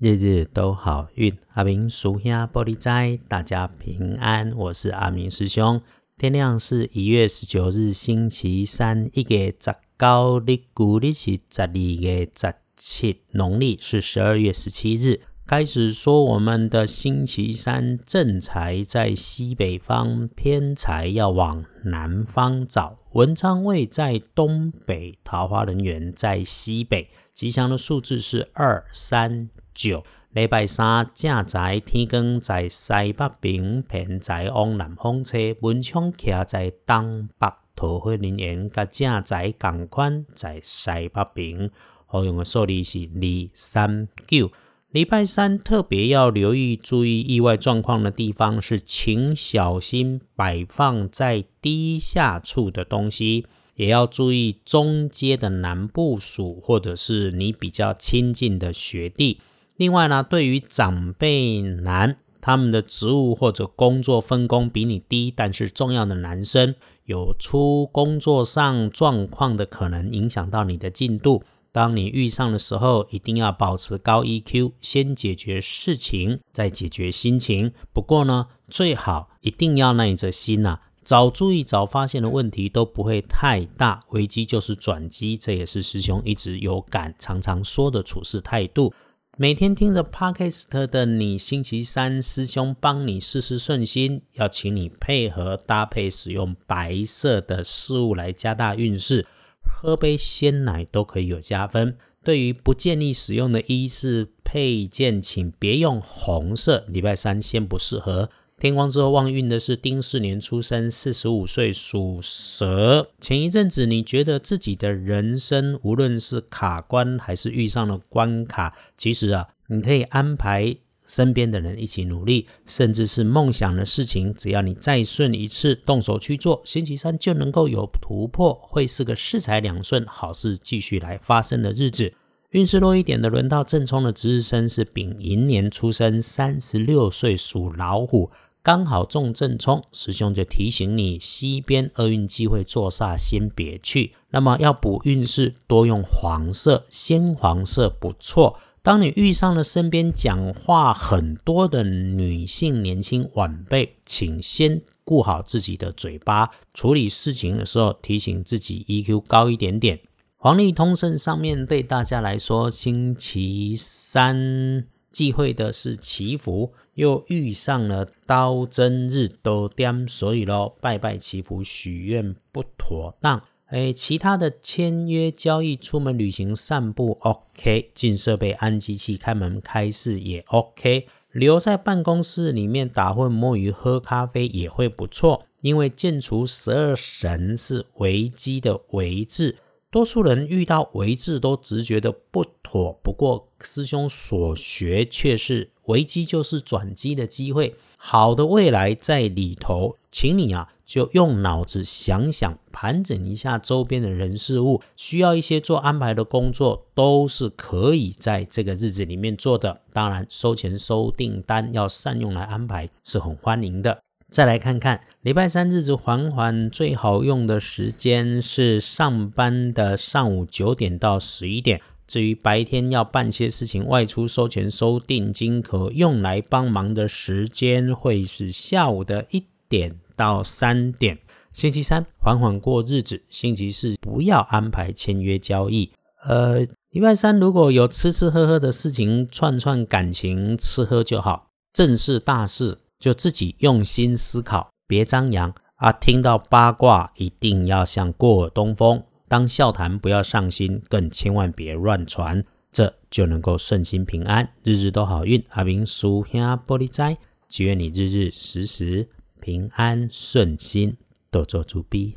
日日都好运，阿明属下玻璃斋，大家平安。我是阿明师兄。天亮是一月十九日，星期三，一月十九日，古历是十二月十七，农历是十二月十七日。开始说我们的星期三正财在西北方，偏财要往南方找。文昌位在东北，桃花人缘在西北。吉祥的数字是二三。九礼拜三正在天光在西北边，偏在往南方车，文昌徛在东北，桃花人缘甲正在共款在西北边。好用的数字是二三九。礼拜三特别要留意注意意外状况的地方是，请小心摆放在低下处的东西，也要注意中阶的南部属或者是你比较亲近的学弟。另外呢，对于长辈男，他们的职务或者工作分工比你低，但是重要的男生有出工作上状况的可能，影响到你的进度。当你遇上的时候，一定要保持高 EQ，先解决事情，再解决心情。不过呢，最好一定要耐着心呐，早注意早发现的问题都不会太大，危机就是转机，这也是师兄一直有感常常说的处事态度。每天听着 Podcast 的你，星期三师兄帮你事事顺心，要请你配合搭配使用白色的事物来加大运势，喝杯鲜奶都可以有加分。对于不建议使用的衣饰配件，请别用红色，礼拜三先不适合。天光之后旺运的是丁巳年出生，四十五岁属蛇。前一阵子你觉得自己的人生，无论是卡关还是遇上了关卡，其实啊，你可以安排身边的人一起努力，甚至是梦想的事情，只要你再顺一次，动手去做，星期三就能够有突破，会是个四财两顺，好事继续来发生的日子。运势弱一点的，轮到正冲的值日生是丙寅年出生，三十六岁属老虎。刚好中正冲，师兄就提醒你，西边厄运机会坐煞，先别去。那么要补运势，多用黄色，鲜黄色不错。当你遇上了身边讲话很多的女性年轻晚辈，请先顾好自己的嘴巴，处理事情的时候提醒自己 EQ 高一点点。黄历通胜上面对大家来说，星期三忌讳的是祈福。又遇上了刀针日都颠，所以咯，拜拜祈福许愿不妥当。哎，其他的签约交易、出门旅行、散步 OK，进设备、安机器、开门开市也 OK，留在办公室里面打混摸鱼、喝咖啡也会不错。因为建除十二神是危机的危字。多数人遇到危字都直觉的不妥，不过师兄所学却是危机就是转机的机会，好的未来在里头，请你啊就用脑子想想，盘整一下周边的人事物，需要一些做安排的工作，都是可以在这个日子里面做的。当然，收钱收订单要善用来安排，是很欢迎的。再来看看礼拜三日子缓缓最好用的时间是上班的上午九点到十一点。至于白天要办些事情、外出收钱、收定金可用来帮忙的时间，会是下午的一点到三点。星期三缓缓过日子，星期四不要安排签约交易。呃，礼拜三如果有吃吃喝喝的事情，串串感情，吃喝就好。正事大事。就自己用心思考，别张扬啊！听到八卦一定要像过耳东风，当笑谈不要上心，更千万别乱传，这就能够顺心平安，日日都好运。阿明叔兄玻璃斋，祈愿你日日时时平安顺心，多做主逼。